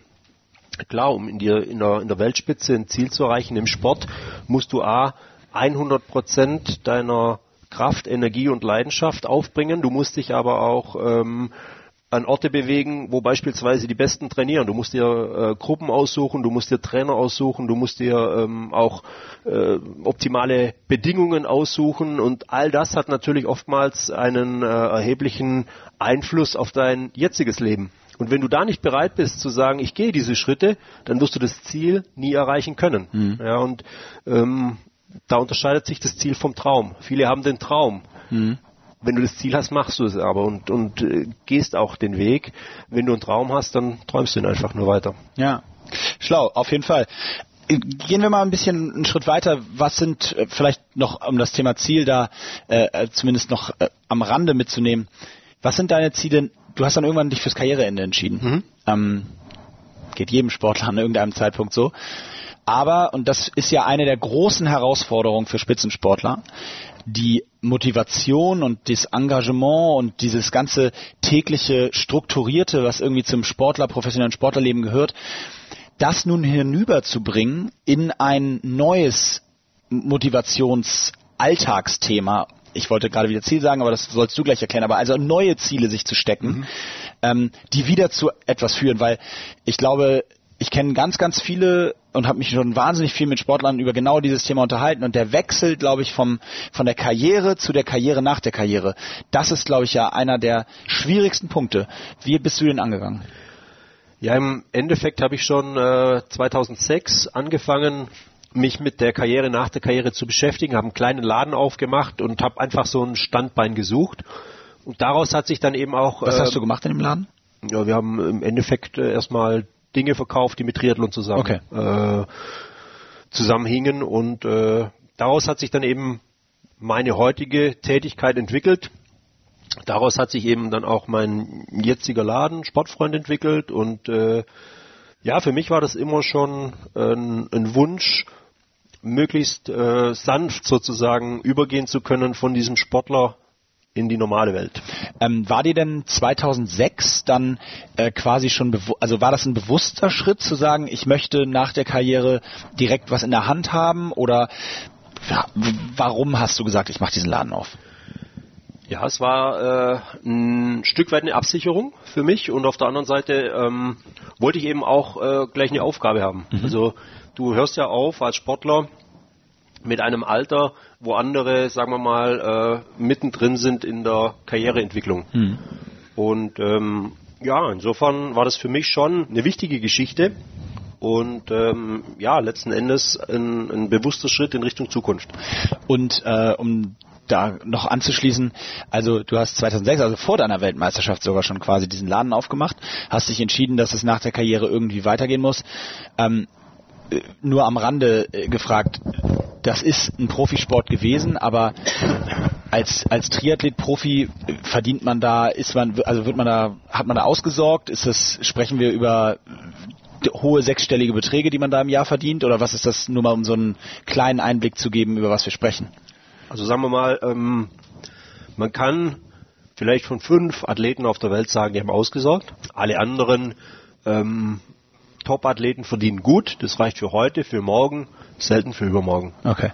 klar, um in, die, in, der, in der Weltspitze ein Ziel zu erreichen im Sport, musst du A, 100 Prozent deiner Kraft, Energie und Leidenschaft aufbringen. Du musst dich aber auch ähm, an Orte bewegen, wo beispielsweise die Besten trainieren. Du musst dir äh, Gruppen aussuchen, du musst dir Trainer aussuchen, du musst dir ähm, auch äh, optimale Bedingungen aussuchen und all das hat natürlich oftmals einen äh, erheblichen Einfluss auf dein jetziges Leben. Und wenn du da nicht bereit bist zu sagen, ich gehe diese Schritte, dann wirst du das Ziel nie erreichen können. Mhm. Ja, und ähm, da unterscheidet sich das Ziel vom Traum. Viele haben den Traum. Mhm. Wenn du das Ziel hast, machst du es aber und, und äh, gehst auch den Weg. Wenn du einen Traum hast, dann träumst du ihn einfach nur weiter. Ja, schlau, auf jeden Fall. Gehen wir mal ein bisschen einen Schritt weiter. Was sind äh, vielleicht noch, um das Thema Ziel da äh, äh zumindest noch äh, am Rande mitzunehmen, was sind deine Ziele? Du hast dann irgendwann dich fürs Karriereende entschieden. Mhm. Ähm, geht jedem Sportler an irgendeinem Zeitpunkt so. Aber, und das ist ja eine der großen Herausforderungen für Spitzensportler, die Motivation und das Engagement und dieses ganze tägliche Strukturierte, was irgendwie zum Sportler, professionellen Sportlerleben gehört, das nun hinüberzubringen in ein neues Motivationsalltagsthema, ich wollte gerade wieder Ziel sagen, aber das sollst du gleich erklären, aber also neue Ziele sich zu stecken, mhm. ähm, die wieder zu etwas führen, weil ich glaube, ich kenne ganz, ganz viele und habe mich schon wahnsinnig viel mit Sportlern über genau dieses Thema unterhalten und der Wechsel, glaube ich, vom von der Karriere zu der Karriere nach der Karriere, das ist, glaube ich, ja einer der schwierigsten Punkte. Wie bist du den angegangen? Ja, im Endeffekt habe ich schon äh, 2006 angefangen, mich mit der Karriere nach der Karriere zu beschäftigen, habe einen kleinen Laden aufgemacht und habe einfach so ein Standbein gesucht. Und daraus hat sich dann eben auch. Was äh, hast du gemacht in dem Laden? Ja, wir haben im Endeffekt äh, erstmal Dinge verkauft, die mit Triathlon zusammen okay. äh, zusammenhingen und äh, daraus hat sich dann eben meine heutige Tätigkeit entwickelt. Daraus hat sich eben dann auch mein jetziger Laden Sportfreund entwickelt und äh, ja, für mich war das immer schon ein, ein Wunsch, möglichst äh, sanft sozusagen übergehen zu können von diesem Sportler in die normale Welt. Ähm, war dir denn 2006 dann äh, quasi schon, also war das ein bewusster Schritt zu sagen, ich möchte nach der Karriere direkt was in der Hand haben oder ja, warum hast du gesagt, ich mache diesen Laden auf? Ja, es war äh, ein Stück weit eine Absicherung für mich und auf der anderen Seite ähm, wollte ich eben auch äh, gleich eine Aufgabe haben. Mhm. Also du hörst ja auf als Sportler mit einem Alter, wo andere, sagen wir mal, äh, mittendrin sind in der Karriereentwicklung. Mhm. Und ähm, ja, insofern war das für mich schon eine wichtige Geschichte und ähm, ja, letzten Endes ein, ein bewusster Schritt in Richtung Zukunft. Und äh, um da noch anzuschließen, also du hast 2006, also vor deiner Weltmeisterschaft sogar schon quasi diesen Laden aufgemacht, hast dich entschieden, dass es nach der Karriere irgendwie weitergehen muss. Ähm, äh, nur am Rande äh, gefragt, das ist ein Profisport gewesen, aber als, als Triathlet-Profi verdient man da, ist man, also wird man da, hat man da ausgesorgt? Ist das, sprechen wir über hohe sechsstellige Beträge, die man da im Jahr verdient? Oder was ist das, nur mal um so einen kleinen Einblick zu geben, über was wir sprechen? Also sagen wir mal, ähm, man kann vielleicht von fünf Athleten auf der Welt sagen, die haben ausgesorgt. Alle anderen ähm, Top-Athleten verdienen gut. Das reicht für heute, für morgen, selten für übermorgen. Okay.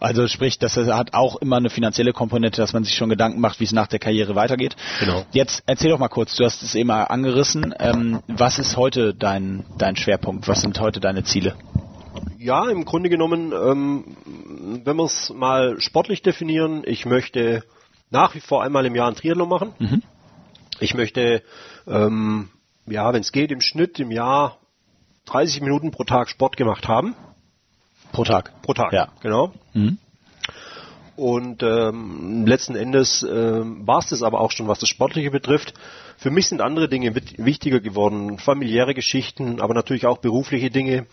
Also sprich, das hat auch immer eine finanzielle Komponente, dass man sich schon Gedanken macht, wie es nach der Karriere weitergeht. Genau. Jetzt erzähl doch mal kurz, du hast es eben angerissen. Ähm, was ist heute dein, dein Schwerpunkt? Was sind heute deine Ziele? Ja, im Grunde genommen, ähm, wenn wir es mal sportlich definieren, ich möchte nach wie vor einmal im Jahr ein Triathlon machen. Mhm. Ich möchte, ähm, ja, wenn es geht, im Schnitt im Jahr 30 Minuten pro Tag Sport gemacht haben. Pro Tag. Pro Tag, ja. Genau. Mhm. Und ähm, letzten Endes äh, war es das aber auch schon, was das Sportliche betrifft. Für mich sind andere Dinge wichtiger geworden, familiäre Geschichten, aber natürlich auch berufliche Dinge,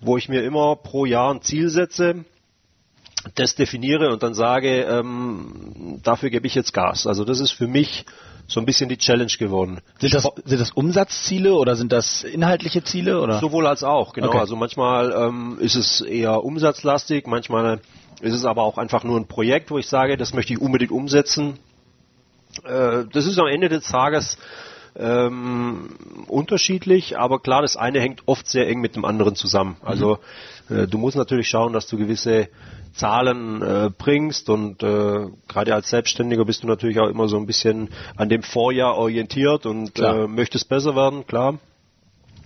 wo ich mir immer pro Jahr ein Ziel setze, das definiere und dann sage, ähm, dafür gebe ich jetzt Gas. Also das ist für mich so ein bisschen die Challenge geworden. Sind das, sind das Umsatzziele oder sind das inhaltliche Ziele? Oder? Sowohl als auch, genau. Okay. Also manchmal ähm, ist es eher umsatzlastig, manchmal ist es aber auch einfach nur ein Projekt, wo ich sage, das möchte ich unbedingt umsetzen. Äh, das ist am Ende des Tages ähm, unterschiedlich, aber klar, das eine hängt oft sehr eng mit dem anderen zusammen. Also mhm. äh, du musst natürlich schauen, dass du gewisse Zahlen äh, bringst und äh, gerade als Selbstständiger bist du natürlich auch immer so ein bisschen an dem Vorjahr orientiert und äh, möchtest besser werden, klar.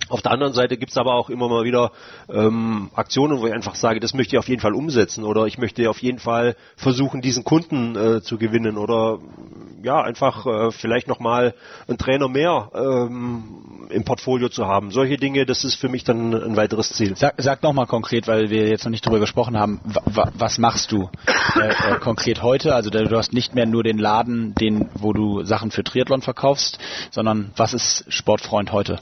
Auf der anderen Seite gibt es aber auch immer mal wieder ähm, Aktionen, wo ich einfach sage, das möchte ich auf jeden Fall umsetzen oder ich möchte auf jeden Fall versuchen, diesen Kunden äh, zu gewinnen oder ja, einfach äh, vielleicht nochmal einen Trainer mehr ähm, im Portfolio zu haben. Solche Dinge, das ist für mich dann ein weiteres Ziel. Sag, sag nochmal konkret, weil wir jetzt noch nicht drüber gesprochen haben, was machst du äh, äh, konkret heute? Also du hast nicht mehr nur den Laden, den, wo du Sachen für Triathlon verkaufst, sondern was ist Sportfreund heute?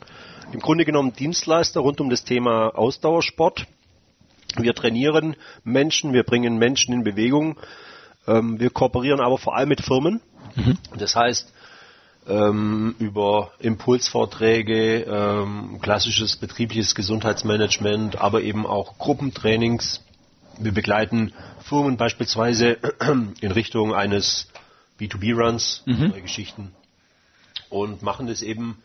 Im Grunde genommen Dienstleister rund um das Thema Ausdauersport. Wir trainieren Menschen, wir bringen Menschen in Bewegung. Ähm, wir kooperieren aber vor allem mit Firmen. Mhm. Das heißt, ähm, über Impulsvorträge, ähm, klassisches betriebliches Gesundheitsmanagement, aber eben auch Gruppentrainings. Wir begleiten Firmen beispielsweise in Richtung eines B2B-Runs, mhm. Geschichten und machen das eben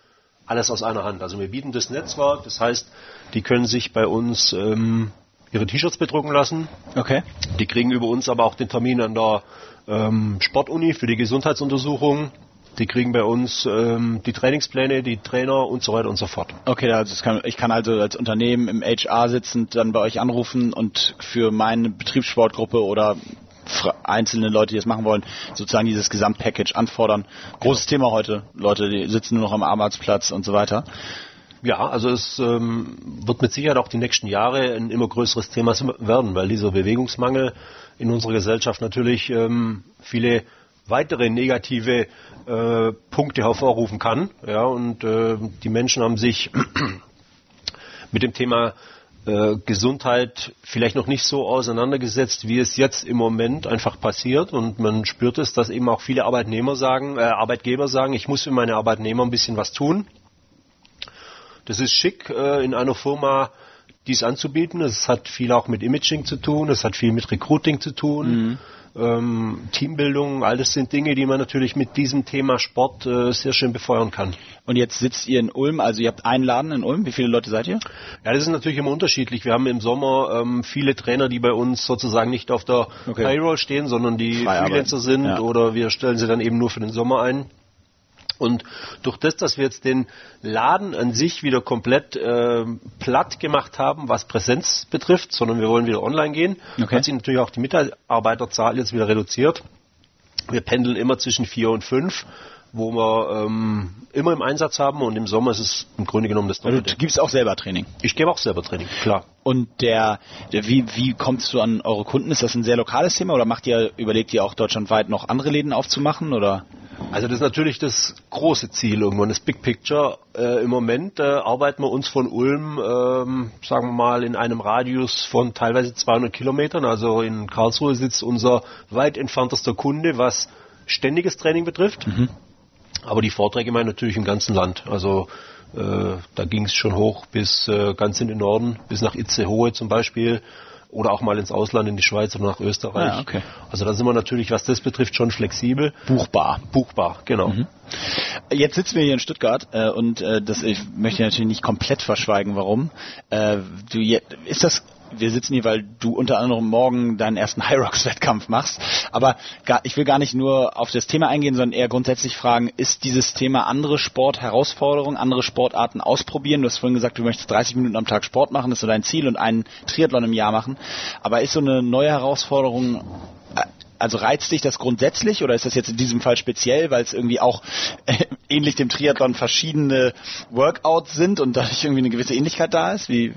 alles aus einer Hand. Also wir bieten das Netzwerk, das heißt, die können sich bei uns ähm, ihre T-Shirts bedrucken lassen. Okay. Die kriegen über uns aber auch den Termin an der ähm, Sportuni für die Gesundheitsuntersuchung. Die kriegen bei uns ähm, die Trainingspläne, die Trainer und so weiter und so fort. Okay, also kann, ich kann also als Unternehmen im HR sitzend dann bei euch anrufen und für meine Betriebssportgruppe oder einzelne Leute, die das machen wollen, sozusagen dieses Gesamtpackage anfordern. Großes. Thema heute. Leute, die sitzen nur noch am Arbeitsplatz und so weiter. Ja, also es ähm, wird mit Sicherheit auch die nächsten Jahre ein immer größeres Thema werden, weil dieser Bewegungsmangel in unserer Gesellschaft natürlich ähm, viele weitere negative äh, Punkte hervorrufen kann. Ja, und äh, die Menschen haben sich mit dem Thema äh, Gesundheit vielleicht noch nicht so auseinandergesetzt, wie es jetzt im Moment einfach passiert. Und man spürt es, dass eben auch viele Arbeitnehmer sagen, äh, Arbeitgeber sagen, ich muss für meine Arbeitnehmer ein bisschen was tun. Das ist schick äh, in einer Firma dies anzubieten. Es hat viel auch mit Imaging zu tun, es hat viel mit Recruiting zu tun. Mhm. Ähm, Teambildung, all das sind Dinge, die man natürlich mit diesem Thema Sport äh, sehr schön befeuern kann. Und jetzt sitzt ihr in Ulm, also ihr habt einen Laden in Ulm. Wie viele Leute seid ihr? Ja, das ist natürlich immer unterschiedlich. Wir haben im Sommer ähm, viele Trainer, die bei uns sozusagen nicht auf der okay. Payroll stehen, sondern die Freelancer sind ja. oder wir stellen sie dann eben nur für den Sommer ein. Und durch das, dass wir jetzt den Laden an sich wieder komplett äh, platt gemacht haben, was Präsenz betrifft, sondern wir wollen wieder online gehen, okay. hat sich natürlich auch die Mitarbeiterzahl jetzt wieder reduziert. Wir pendeln immer zwischen vier und fünf wo wir ähm, immer im Einsatz haben und im Sommer ist es im Grunde genommen das Doppelte. Also, du gibst auch selber Training? Ich gebe auch selber Training, klar. Und der, der wie, wie kommst du an eure Kunden? Ist das ein sehr lokales Thema oder macht ihr, überlegt ihr auch deutschlandweit noch andere Läden aufzumachen oder? Also das ist natürlich das große Ziel irgendwann, das Big Picture. Äh, Im Moment äh, arbeiten wir uns von Ulm, ähm, sagen wir mal, in einem Radius von teilweise 200 Kilometern. Also in Karlsruhe sitzt unser weit entferntester Kunde, was ständiges Training betrifft. Mhm. Aber die Vorträge meinen natürlich im ganzen Land. Also äh, da ging es schon hoch bis äh, ganz in den Norden, bis nach Itzehoe zum Beispiel oder auch mal ins Ausland, in die Schweiz oder nach Österreich. Ja, okay. Also da sind wir natürlich, was das betrifft, schon flexibel. Buchbar. Buchbar, genau. Mhm. Jetzt sitzen wir hier in Stuttgart äh, und äh, das ich möchte natürlich nicht komplett verschweigen, warum. Äh, du, ist das wir sitzen hier, weil du unter anderem morgen deinen ersten High Rocks Wettkampf machst. Aber gar, ich will gar nicht nur auf das Thema eingehen, sondern eher grundsätzlich fragen, ist dieses Thema andere Sportherausforderungen, andere Sportarten ausprobieren? Du hast vorhin gesagt, du möchtest 30 Minuten am Tag Sport machen, das ist so dein Ziel und einen Triathlon im Jahr machen. Aber ist so eine neue Herausforderung äh, also reizt dich das grundsätzlich oder ist das jetzt in diesem Fall speziell, weil es irgendwie auch äh, ähnlich dem Triathlon verschiedene Workouts sind und dadurch irgendwie eine gewisse Ähnlichkeit da ist? Wie,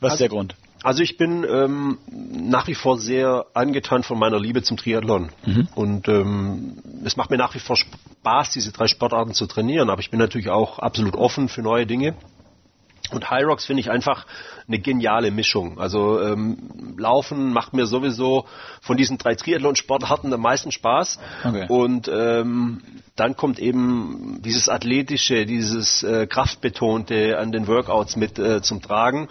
was also, ist der Grund? Also ich bin ähm, nach wie vor sehr angetan von meiner Liebe zum Triathlon. Mhm. Und ähm, es macht mir nach wie vor Spaß, diese drei Sportarten zu trainieren. Aber ich bin natürlich auch absolut offen für neue Dinge. Und High Rocks finde ich einfach eine geniale Mischung. Also ähm, Laufen macht mir sowieso von diesen drei Triathlon-Sportarten am meisten Spaß. Okay. Und ähm, dann kommt eben dieses Athletische, dieses äh, Kraftbetonte an den Workouts mit äh, zum Tragen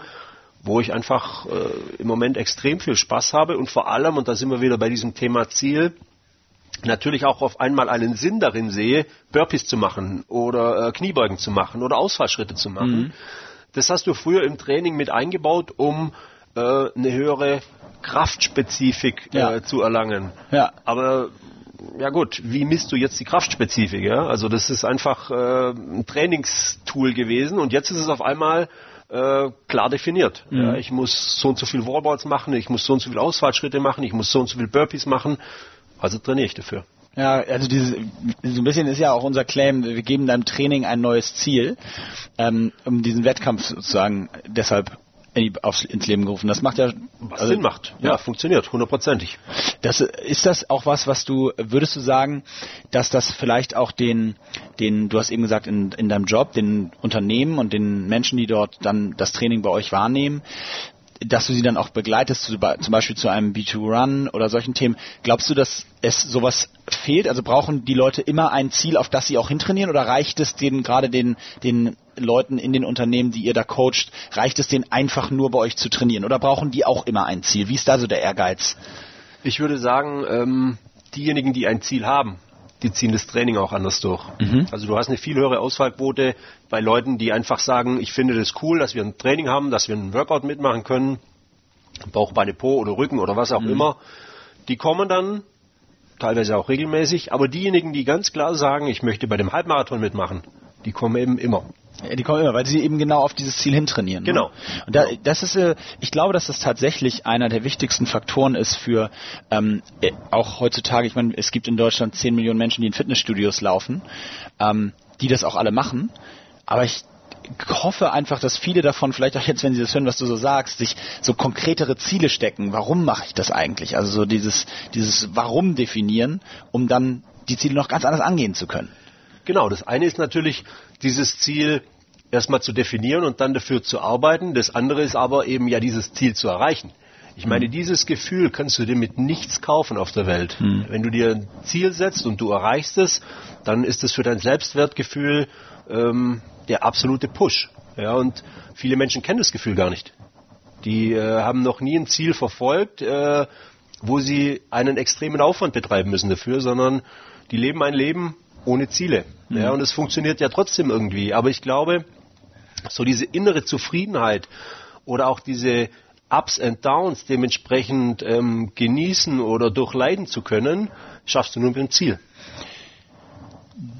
wo ich einfach äh, im Moment extrem viel Spaß habe und vor allem, und da sind wir wieder bei diesem Thema Ziel, natürlich auch auf einmal einen Sinn darin sehe, Burpees zu machen oder äh, Kniebeugen zu machen oder Ausfallschritte zu machen. Mhm. Das hast du früher im Training mit eingebaut, um äh, eine höhere Kraftspezifik äh, ja. zu erlangen. Ja. Aber ja gut, wie misst du jetzt die Kraftspezifik? Ja? Also das ist einfach äh, ein Trainingstool gewesen und jetzt ist es auf einmal äh, klar definiert. Mhm. Ja, ich muss so und so viel Wallballs machen, ich muss so und so viele Ausfallschritte machen, ich muss so und so viele Burpees machen. Also trainiere ich dafür. Ja, also dieses, so ein bisschen ist ja auch unser Claim, wir geben deinem Training ein neues Ziel, ähm, um diesen Wettkampf sozusagen deshalb aufs, ins Leben gerufen. Das macht ja was also, Sinn macht. Ja, ja, funktioniert hundertprozentig. Das ist das auch was, was du würdest du sagen, dass das vielleicht auch den den du hast eben gesagt in, in deinem Job den Unternehmen und den Menschen, die dort dann das Training bei euch wahrnehmen, dass du sie dann auch begleitest, zum Beispiel zu einem B2-Run oder solchen Themen. Glaubst du, dass es sowas fehlt? Also brauchen die Leute immer ein Ziel, auf das sie auch hintrainieren oder reicht es denen gerade den, den Leuten in den Unternehmen, die ihr da coacht, reicht es denen einfach nur bei euch zu trainieren oder brauchen die auch immer ein Ziel? Wie ist da so der Ehrgeiz? Ich würde sagen, ähm, diejenigen, die ein Ziel haben, die ziehen das Training auch anders durch. Mhm. Also du hast eine viel höhere Ausfallquote bei Leuten, die einfach sagen, ich finde das cool, dass wir ein Training haben, dass wir einen Workout mitmachen können, Bauch, Beine, Po oder Rücken oder was auch mhm. immer. Die kommen dann teilweise auch regelmäßig, aber diejenigen, die ganz klar sagen, ich möchte bei dem Halbmarathon mitmachen, die kommen eben immer. Die kommen immer, weil sie eben genau auf dieses Ziel hintrainieren. Ne? Genau. Und da, das ist, äh, ich glaube, dass das tatsächlich einer der wichtigsten Faktoren ist für ähm, äh, auch heutzutage. Ich meine, es gibt in Deutschland 10 Millionen Menschen, die in Fitnessstudios laufen, ähm, die das auch alle machen. Aber ich hoffe einfach, dass viele davon, vielleicht auch jetzt, wenn sie das hören, was du so sagst, sich so konkretere Ziele stecken. Warum mache ich das eigentlich? Also so dieses, dieses Warum definieren, um dann die Ziele noch ganz anders angehen zu können. Genau, das eine ist natürlich dieses Ziel erstmal zu definieren und dann dafür zu arbeiten. Das andere ist aber eben ja dieses Ziel zu erreichen. Ich meine, mhm. dieses Gefühl kannst du dir mit nichts kaufen auf der Welt. Mhm. Wenn du dir ein Ziel setzt und du erreichst es, dann ist es für dein Selbstwertgefühl ähm, der absolute Push. Ja, und viele Menschen kennen das Gefühl gar nicht. Die äh, haben noch nie ein Ziel verfolgt, äh, wo sie einen extremen Aufwand betreiben müssen dafür, sondern die leben ein Leben, ohne Ziele. Mhm. Ja, und es funktioniert ja trotzdem irgendwie. Aber ich glaube, so diese innere Zufriedenheit oder auch diese Ups and Downs dementsprechend ähm, genießen oder durchleiden zu können, schaffst du nur mit dem Ziel.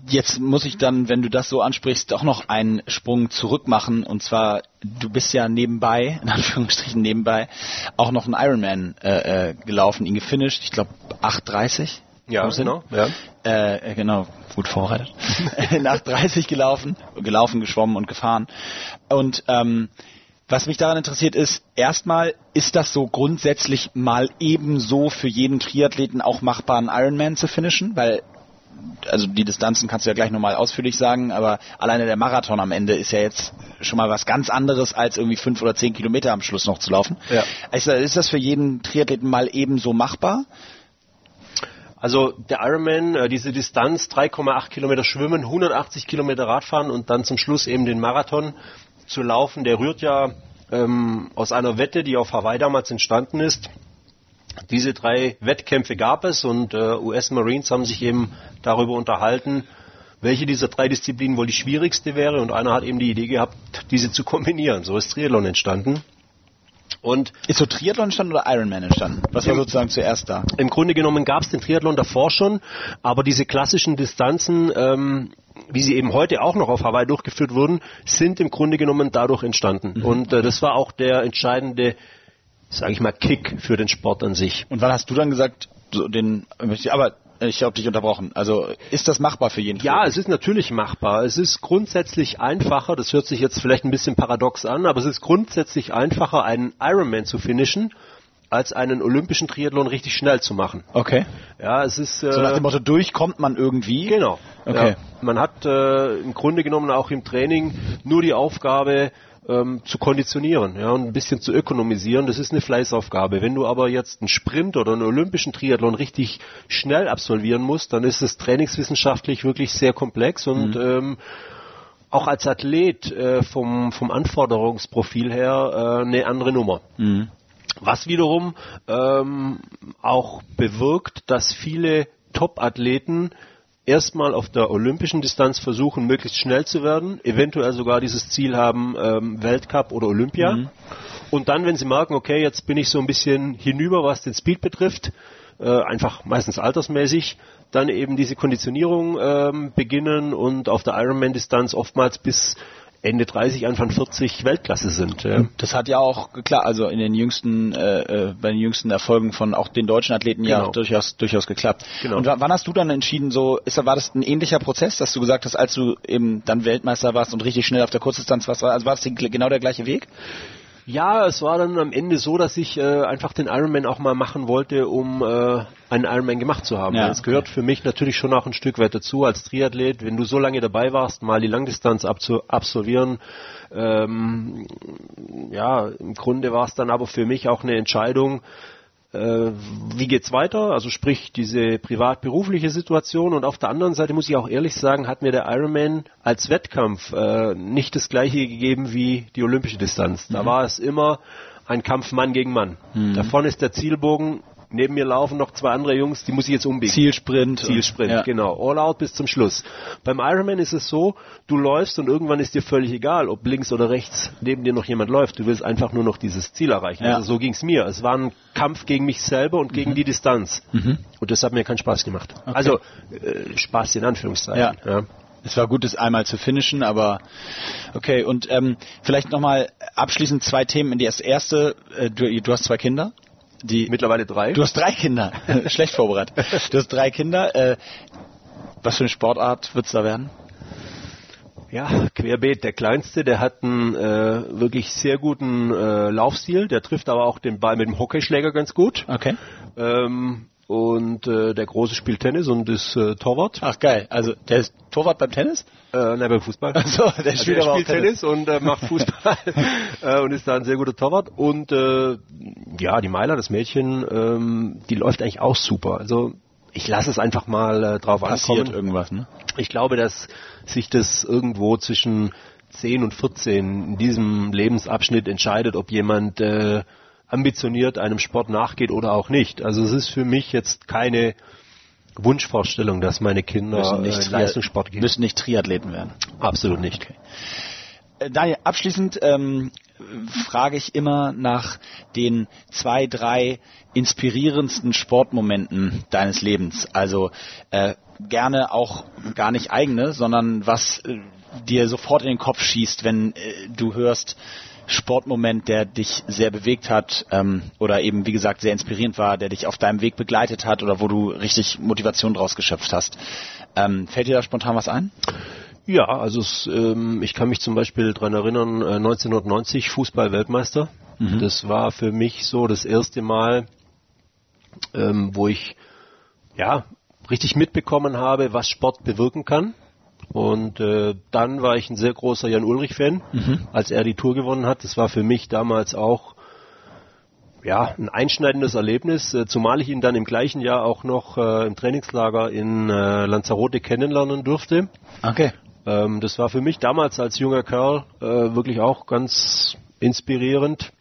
Jetzt muss ich dann, wenn du das so ansprichst, doch noch einen Sprung zurück machen. Und zwar, du bist ja nebenbei, in Anführungsstrichen nebenbei, auch noch einen Ironman äh, äh gelaufen, ihn gefinisht. Ich glaube 8,30. Ja, genau. Ja. Äh, genau, gut vorbereitet. Nach 30 gelaufen, gelaufen, geschwommen und gefahren. Und ähm, was mich daran interessiert ist, erstmal, ist das so grundsätzlich mal ebenso für jeden Triathleten auch machbar, einen Ironman zu finishen? Weil, also die Distanzen kannst du ja gleich nochmal ausführlich sagen, aber alleine der Marathon am Ende ist ja jetzt schon mal was ganz anderes, als irgendwie fünf oder zehn Kilometer am Schluss noch zu laufen. Ja. Also ist das für jeden Triathleten mal ebenso machbar? Also der Ironman, äh, diese Distanz, 3,8 Kilometer schwimmen, 180 Kilometer Radfahren und dann zum Schluss eben den Marathon zu laufen, der rührt ja ähm, aus einer Wette, die auf Hawaii damals entstanden ist. Diese drei Wettkämpfe gab es und äh, US Marines haben sich eben darüber unterhalten, welche dieser drei Disziplinen wohl die schwierigste wäre und einer hat eben die Idee gehabt, diese zu kombinieren. So ist Triathlon entstanden. Und ist so Triathlon entstanden oder Ironman entstanden? Was war sozusagen zuerst da? Im Grunde genommen gab es den Triathlon davor schon, aber diese klassischen Distanzen, ähm, wie sie eben heute auch noch auf Hawaii durchgeführt wurden, sind im Grunde genommen dadurch entstanden. Mhm. Und äh, das war auch der entscheidende, sage ich mal, Kick für den Sport an sich. Und wann hast du dann gesagt, so den, aber ich habe dich unterbrochen. Also ist das machbar für jeden? Ja, es ist natürlich machbar. Es ist grundsätzlich einfacher, das hört sich jetzt vielleicht ein bisschen paradox an, aber es ist grundsätzlich einfacher, einen Ironman zu finishen, als einen olympischen Triathlon richtig schnell zu machen. Okay. Ja, es ist äh, so nach dem Motto durchkommt man irgendwie. Genau. Okay. Ja, man hat äh, im Grunde genommen auch im Training nur die Aufgabe ähm, zu konditionieren ja, und ein bisschen zu ökonomisieren. Das ist eine Fleißaufgabe. Wenn du aber jetzt einen Sprint oder einen olympischen Triathlon richtig schnell absolvieren musst, dann ist es trainingswissenschaftlich wirklich sehr komplex und mhm. ähm, auch als Athlet äh, vom, vom Anforderungsprofil her äh, eine andere Nummer. Mhm. Was wiederum ähm, auch bewirkt, dass viele Top-Athleten erstmal auf der olympischen Distanz versuchen, möglichst schnell zu werden, eventuell sogar dieses Ziel haben, ähm, Weltcup oder Olympia. Mhm. Und dann, wenn sie merken, okay, jetzt bin ich so ein bisschen hinüber, was den Speed betrifft, äh, einfach meistens altersmäßig, dann eben diese Konditionierung ähm, beginnen und auf der Ironman-Distanz oftmals bis Ende 30, Anfang 40 Weltklasse sind. Ja. Das hat ja auch klar, also in den jüngsten, äh, äh, bei den jüngsten Erfolgen von auch den deutschen Athleten genau. ja durchaus durchaus geklappt. Genau. Und wann hast du dann entschieden, so ist war das ein ähnlicher Prozess, dass du gesagt hast, als du eben dann Weltmeister warst und richtig schnell auf der Kurzdistanz warst, also war das genau der gleiche Weg? Ja, es war dann am Ende so, dass ich äh, einfach den Ironman auch mal machen wollte, um äh, einen Ironman gemacht zu haben. Ja, es gehört okay. für mich natürlich schon auch ein Stück weit dazu als Triathlet, wenn du so lange dabei warst, mal die Langdistanz absolvieren. Ähm, ja, im Grunde war es dann aber für mich auch eine Entscheidung, wie geht's weiter? Also sprich diese privat-berufliche Situation und auf der anderen Seite muss ich auch ehrlich sagen, hat mir der Ironman als Wettkampf äh, nicht das gleiche gegeben wie die olympische Distanz. Da mhm. war es immer ein Kampf Mann gegen Mann. Mhm. Da vorne ist der Zielbogen, neben mir laufen noch zwei andere Jungs, die muss ich jetzt umbiegen. Zielsprint. Zielsprint, ja. genau. All out bis zum Schluss. Beim Ironman ist es so, du läufst und irgendwann ist dir völlig egal, ob links oder rechts neben dir noch jemand läuft. Du willst einfach nur noch dieses Ziel erreichen. Ja. Also so ging's mir. Es war ein Kampf gegen mich selber und gegen mhm. die Distanz. Mhm. Und das hat mir keinen Spaß gemacht. Okay. Also äh, Spaß in Anführungszeichen. Ja. ja. Es war gut, es einmal zu finishen, aber okay. Und ähm, vielleicht nochmal abschließend zwei Themen. In die erste, äh, du, du hast zwei Kinder. Die, Mittlerweile drei. Du hast drei Kinder. Schlecht vorbereitet. Du hast drei Kinder. Äh, was für eine Sportart wird es da werden? Ja, querbeet. Der Kleinste, der hat einen äh, wirklich sehr guten äh, Laufstil. Der trifft aber auch den Ball mit dem Hockeyschläger ganz gut. Okay. Ähm, und äh, der Große spielt Tennis und ist äh, Torwart. Ach geil, also der ist Torwart beim Tennis? Äh, nein, beim Fußball. Also, der also spielt, der spielt Tennis. Tennis, und äh, macht Fußball äh, und ist da ein sehr guter Torwart. Und äh, ja, die Meiler, das Mädchen, ähm, die läuft eigentlich auch super. Also ich lasse es einfach mal äh, drauf Passiert ankommen. irgendwas, ne? Ich glaube, dass sich das irgendwo zwischen 10 und 14 in diesem Lebensabschnitt entscheidet, ob jemand äh, ambitioniert einem Sport nachgeht oder auch nicht. Also es ist für mich jetzt keine Wunschvorstellung, dass meine Kinder müssen nicht äh, Leistungssport gehen. Müssen nicht Triathleten werden. Absolut nicht. Okay. Äh, Daniel, abschließend ähm, frage ich immer nach den zwei, drei inspirierendsten Sportmomenten deines Lebens. Also äh, gerne auch gar nicht eigene, sondern was äh, dir sofort in den Kopf schießt, wenn äh, du hörst, Sportmoment, der dich sehr bewegt hat ähm, oder eben, wie gesagt, sehr inspirierend war, der dich auf deinem Weg begleitet hat oder wo du richtig Motivation draus geschöpft hast. Ähm, fällt dir da spontan was ein? Ja, also es, ähm, ich kann mich zum Beispiel daran erinnern, äh, 1990 Fußball-Weltmeister. Mhm. Das war für mich so das erste Mal, ähm, wo ich ja richtig mitbekommen habe, was Sport bewirken kann. Und äh, dann war ich ein sehr großer Jan Ulrich-Fan, mhm. als er die Tour gewonnen hat. Das war für mich damals auch ja, ein einschneidendes Erlebnis, äh, zumal ich ihn dann im gleichen Jahr auch noch äh, im Trainingslager in äh, Lanzarote kennenlernen durfte. Okay. Ähm, das war für mich damals als junger Kerl äh, wirklich auch ganz inspirierend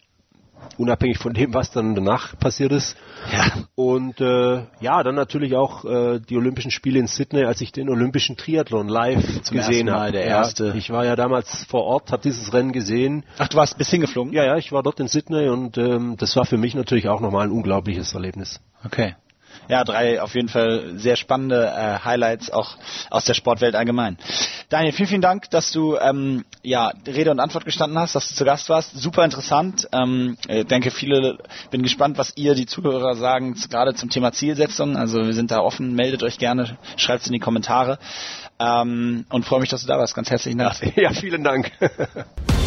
unabhängig von dem, was dann danach passiert ist. Ja. Und äh, ja, dann natürlich auch äh, die Olympischen Spiele in Sydney, als ich den Olympischen Triathlon live Zum gesehen habe. Der erste. Ja, ich war ja damals vor Ort, habe dieses Rennen gesehen. Ach, du warst bis hingeflogen? Ja, ja, ich war dort in Sydney und ähm, das war für mich natürlich auch nochmal ein unglaubliches Erlebnis. Okay. Ja, drei auf jeden Fall sehr spannende äh, Highlights auch aus der Sportwelt allgemein. Daniel, vielen, vielen Dank, dass du ähm, ja Rede und Antwort gestanden hast, dass du zu Gast warst. Super interessant. Ähm, ich denke, viele bin gespannt, was ihr die Zuhörer sagen, gerade zum Thema Zielsetzung. Also wir sind da offen, meldet euch gerne, schreibt es in die Kommentare. Ähm, und freue mich, dass du da warst. Ganz herzlichen Dank. Ja, vielen Dank.